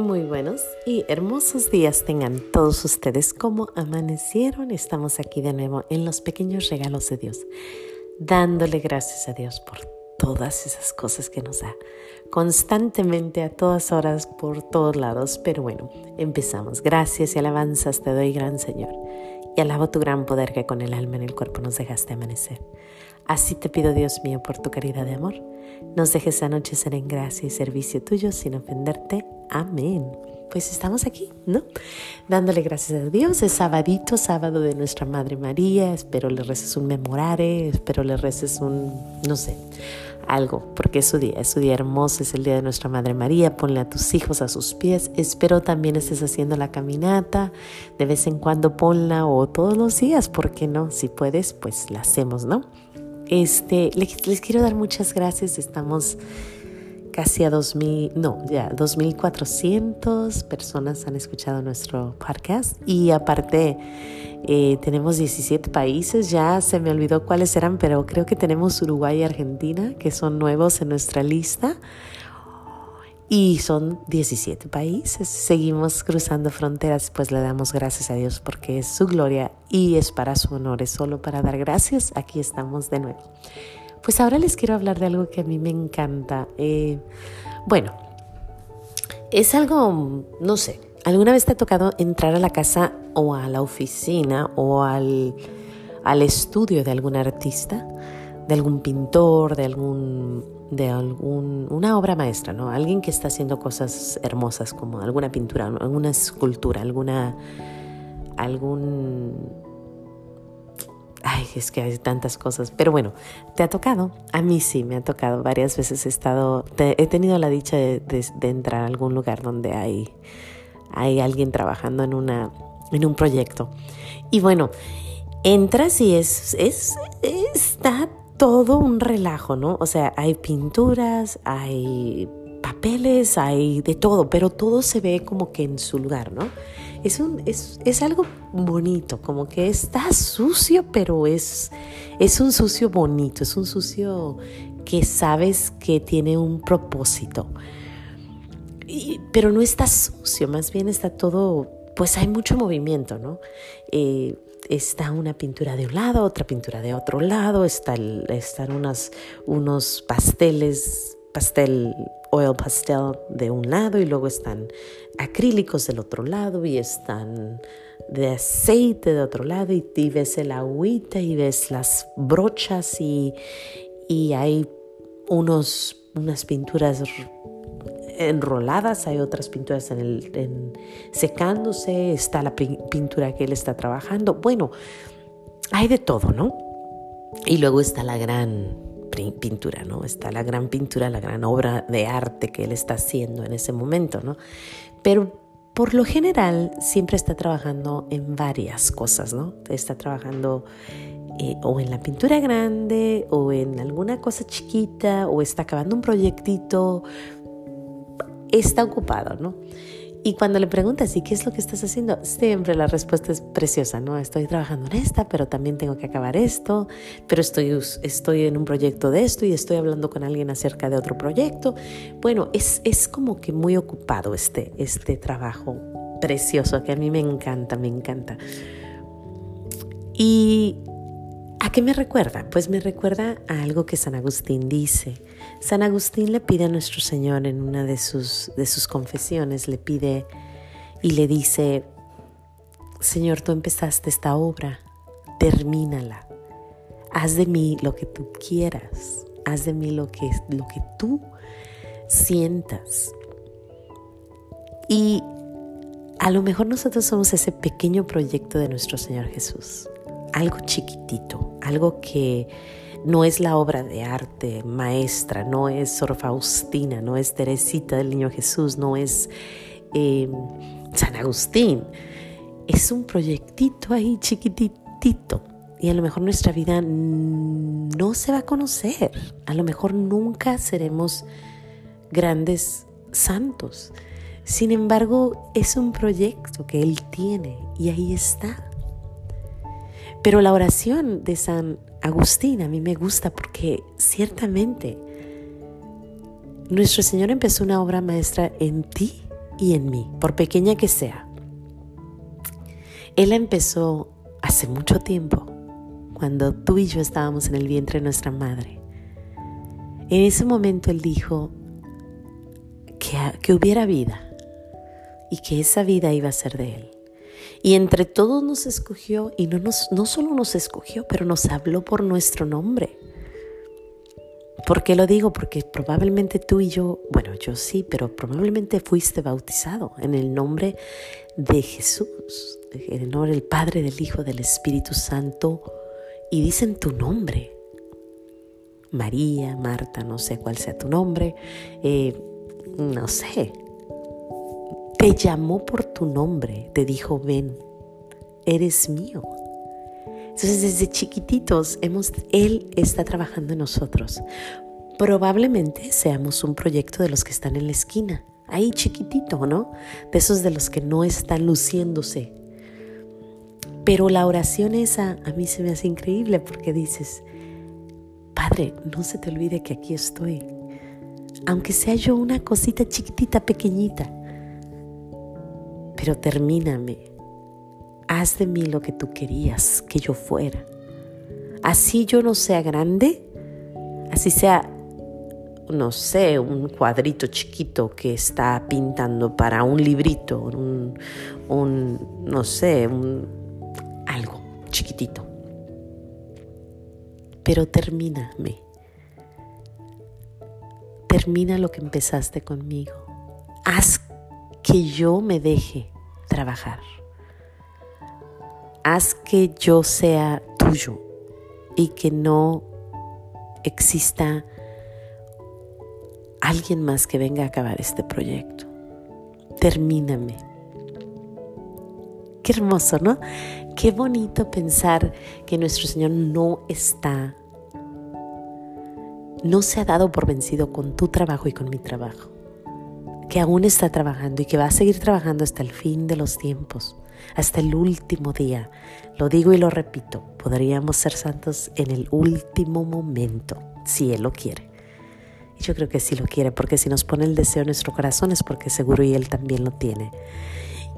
Muy buenos y hermosos días tengan todos ustedes. como amanecieron? Estamos aquí de nuevo en los pequeños regalos de Dios, dándole gracias a Dios por todas esas cosas que nos da constantemente a todas horas por todos lados. Pero bueno, empezamos. Gracias y alabanzas te doy, gran Señor. Y alabo tu gran poder que con el alma en el cuerpo nos dejaste amanecer. Así te pido, Dios mío, por tu caridad de amor, nos dejes anochecer en gracia y servicio tuyo sin ofenderte. Amén. Pues estamos aquí, ¿no? Dándole gracias a Dios. Es sabadito, sábado de nuestra Madre María. Espero le reces un memorare, espero le reces un, no sé, algo, porque es su día, es su día hermoso, es el día de nuestra Madre María. Ponle a tus hijos a sus pies. Espero también estés haciendo la caminata. De vez en cuando ponla o todos los días, ¿por qué no? Si puedes, pues la hacemos, ¿no? Este, les, quiero dar muchas gracias. Estamos casi a 2.000, no, ya 2.400 personas han escuchado nuestro podcast. Y aparte eh, tenemos 17 países, ya se me olvidó cuáles eran, pero creo que tenemos Uruguay y Argentina que son nuevos en nuestra lista y son 17 países. Seguimos cruzando fronteras, pues le damos gracias a Dios porque es su gloria y es para su honor, es solo para dar gracias. Aquí estamos de nuevo. Pues ahora les quiero hablar de algo que a mí me encanta. Eh, bueno, es algo, no sé, ¿alguna vez te ha tocado entrar a la casa o a la oficina o al, al estudio de algún artista, de algún pintor, de algún de algún, una obra maestra, ¿no? Alguien que está haciendo cosas hermosas como alguna pintura, alguna escultura, alguna, algún... Ay, es que hay tantas cosas, pero bueno, ¿te ha tocado? A mí sí, me ha tocado. Varias veces he estado, he tenido la dicha de, entrar a algún lugar donde hay, hay alguien trabajando en, una, en un proyecto. Y bueno, entras y es, es, está todo un relajo, ¿no? O sea, hay pinturas, hay papeles, hay de todo, pero todo se ve como que en su lugar, ¿no? Es, un, es, algo bonito, como que está sucio, pero es, es un sucio bonito, es un sucio que sabes que tiene un propósito. pero no está sucio, más bien está todo, pues hay mucho movimiento, ¿no? Eh, está una pintura de un lado, otra pintura de otro lado, está están unas, unos pasteles, pastel, oil pastel de un lado y luego están acrílicos del otro lado y están de aceite de otro lado y, ves el agüita y ves las brochas y, y hay unos, unas pinturas enroladas, hay otras pinturas en el, secándose, está la pintura que él está trabajando. Bueno, hay de todo, ¿no? Y luego está la gran pintura, ¿no? Está la gran pintura, la gran obra de arte que él está haciendo en ese momento, ¿no? Pero por lo general siempre está trabajando en varias cosas, ¿no? Está trabajando eh, o en la pintura grande o en alguna cosa chiquita o está acabando un proyectito está ocupado, ¿no? Y cuando le preguntas, ¿y qué es lo que estás haciendo? Siempre la respuesta es preciosa, ¿no? Estoy trabajando en esta, pero también tengo que acabar esto, pero estoy, estoy en un proyecto de esto y estoy hablando con alguien acerca de otro proyecto. Bueno, es, es como que muy ocupado este, este trabajo precioso que a mí me encanta, me encanta. Y ¿A qué me recuerda? Pues me recuerda a algo que San Agustín dice. San Agustín le pide a nuestro Señor en una de sus, de sus confesiones, le pide y le dice, Señor, tú empezaste esta obra, termínala. Haz de mí lo que tú quieras, haz de mí lo que, lo que tú sientas. Y a lo mejor nosotros somos ese pequeño proyecto de nuestro Señor Jesús algo chiquitito, algo que no es la obra de arte maestra, no es Sor Faustina, no es Teresita del Niño Jesús, no es em, San Agustín. Es un proyectito ahí chiquitito. Y a lo mejor nuestra vida no se va a conocer. A lo mejor nunca seremos grandes santos. Sin embargo, es un proyecto que Él tiene y ahí está. Pero la oración de San Agustín a mí me gusta porque ciertamente nuestro Señor empezó una obra maestra en ti y en mí, por pequeña que sea. Él empezó hace mucho tiempo, cuando tú y yo estábamos en el vientre de nuestra madre. En ese momento Él dijo que, que hubiera vida y que esa vida iba a ser de Él. Y entre todos nos escogió y no, nos, no solo nos escogió, pero nos habló por nuestro nombre. ¿Por qué lo digo? Porque probablemente tú y yo, bueno, yo sí, pero probablemente fuiste bautizado en el nombre de Jesús, en el nombre del Padre, del Hijo, del Espíritu Santo, y dicen tu nombre. María, Marta, no sé cuál sea tu nombre, eh, no sé, te llamó por tu nombre, te dijo, ven, eres mío. Entonces desde chiquititos hemos, Él está trabajando en nosotros. Probablemente seamos un proyecto de los que están en la esquina, ahí chiquitito, ¿no? De esos de los que no están luciéndose. Pero la oración esa a mí se me hace increíble porque dices, Padre, no se te olvide que aquí estoy. Aunque sea yo una cosita chiquitita, pequeñita, pero termíname. Haz de mí lo que tú querías que yo fuera. Así yo no sea grande, así sea, no sé, un cuadrito chiquito que está pintando para un librito, un, no sé, un, algo chiquitito. Pero termíname. Termina lo que empezaste conmigo. Haz que yo me deje trabajar. Haz que yo sea tuyo y que no exista alguien más que venga a acabar este proyecto. Termíname. Qué hermoso, ¿no? Qué bonito pensar que nuestro Señor no está, no se ha dado por vencido con tu trabajo y con mi trabajo que aún está trabajando y que va a seguir trabajando hasta el fin de los tiempos, hasta el último día. Lo digo y lo repito, podríamos ser santos en el último momento, si Él lo quiere. Y yo creo que sí lo quiere, porque si nos pone el deseo en nuestro corazón es porque seguro y Él también lo tiene.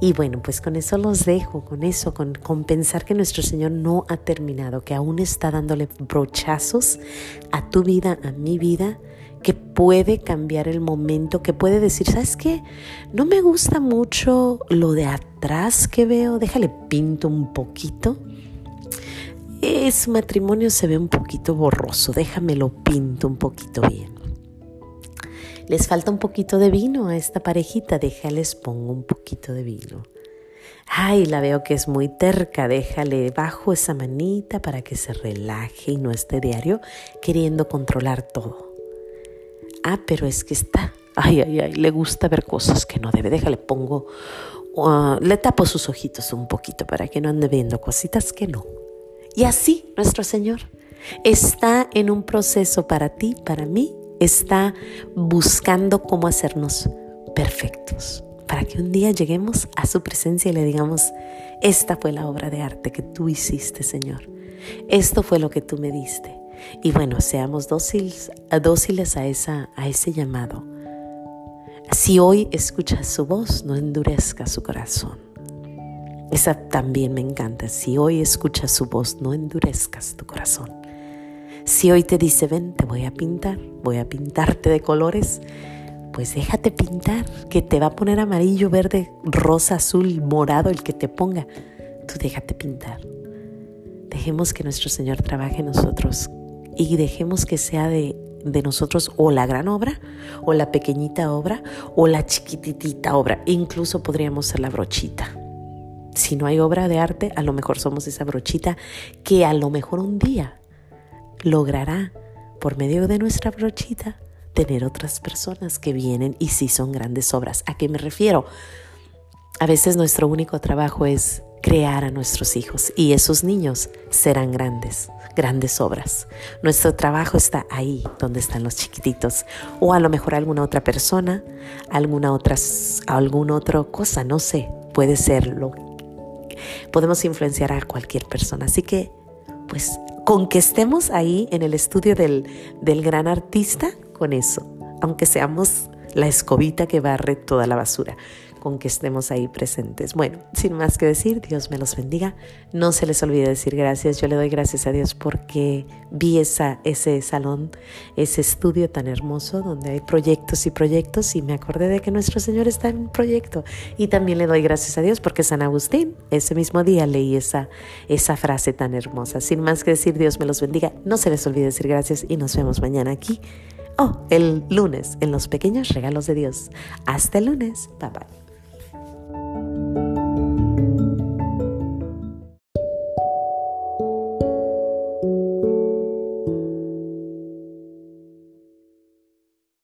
Y bueno, pues con eso los dejo, con eso, con, pensar que nuestro Señor no ha terminado, que aún está dándole brochazos a tu vida, a mi vida, que puede cambiar el momento, que puede decir, ¿sabes qué? No me gusta mucho lo de atrás que veo, déjale pinto un poquito. Ese matrimonio se ve un poquito borroso, déjamelo pinto un poquito bien. Les falta un poquito de vino a esta parejita, déjales pongo un poquito de vino. Ay, la veo que es muy terca, déjale bajo esa manita para que se relaje y no esté diario queriendo controlar todo. Ah, pero es que está, ay, ay, ay, le gusta ver cosas que no debe. Déjale, pongo, uh, le tapo sus ojitos un poquito para que no ande viendo cositas que no. Y así nuestro Señor está en un proceso para ti, para mí, está buscando cómo hacernos perfectos, para que un día lleguemos a su presencia y le digamos, esta fue la obra de arte que tú hiciste, Señor. Esto fue lo que tú me diste. Y bueno, seamos dóciles, dóciles a, esa, a ese llamado. Si hoy escuchas su voz, no endurezca su corazón. Esa también me encanta. Si hoy escuchas su voz, no endurezcas tu corazón. Si hoy te dice, ven, te voy a pintar, voy a pintarte de colores, pues déjate pintar, que te va a poner amarillo, verde, rosa, azul, morado, el que te ponga. Tú déjate pintar. Dejemos que nuestro Señor trabaje en nosotros y dejemos que sea de, nosotros o la gran obra, o la pequeñita obra, o la chiquititita obra. Incluso podríamos ser la brochita. Si no hay obra de arte, a lo mejor somos esa brochita que a lo mejor un día logrará, por medio de nuestra brochita, tener otras personas que vienen y sí son grandes obras. ¿A qué me refiero? A veces nuestro único trabajo es crear a nuestros hijos y esos niños serán grandes, grandes obras. Nuestro trabajo está ahí donde están los chiquititos o a lo mejor alguna otra persona, alguna otra alguna otra cosa, no sé, puede serlo. Podemos influenciar a cualquier persona, así que pues con que estemos ahí en el estudio del, del gran artista, con eso, aunque seamos la escobita que barre toda la basura. Con que estemos ahí presentes. Bueno, sin más que decir, Dios me los bendiga. No se les olvide decir gracias. Yo le doy gracias a Dios porque vi esa, ese salón, ese estudio tan hermoso donde hay proyectos y proyectos y me acordé de que nuestro Señor está en un proyecto. Y también le doy gracias a Dios porque San Agustín ese mismo día leí esa, esa frase tan hermosa. Sin más que decir, Dios me los bendiga. No se les olvide decir gracias y nos vemos mañana aquí. Oh, el lunes en los pequeños regalos de Dios. Hasta el lunes. Bye bye.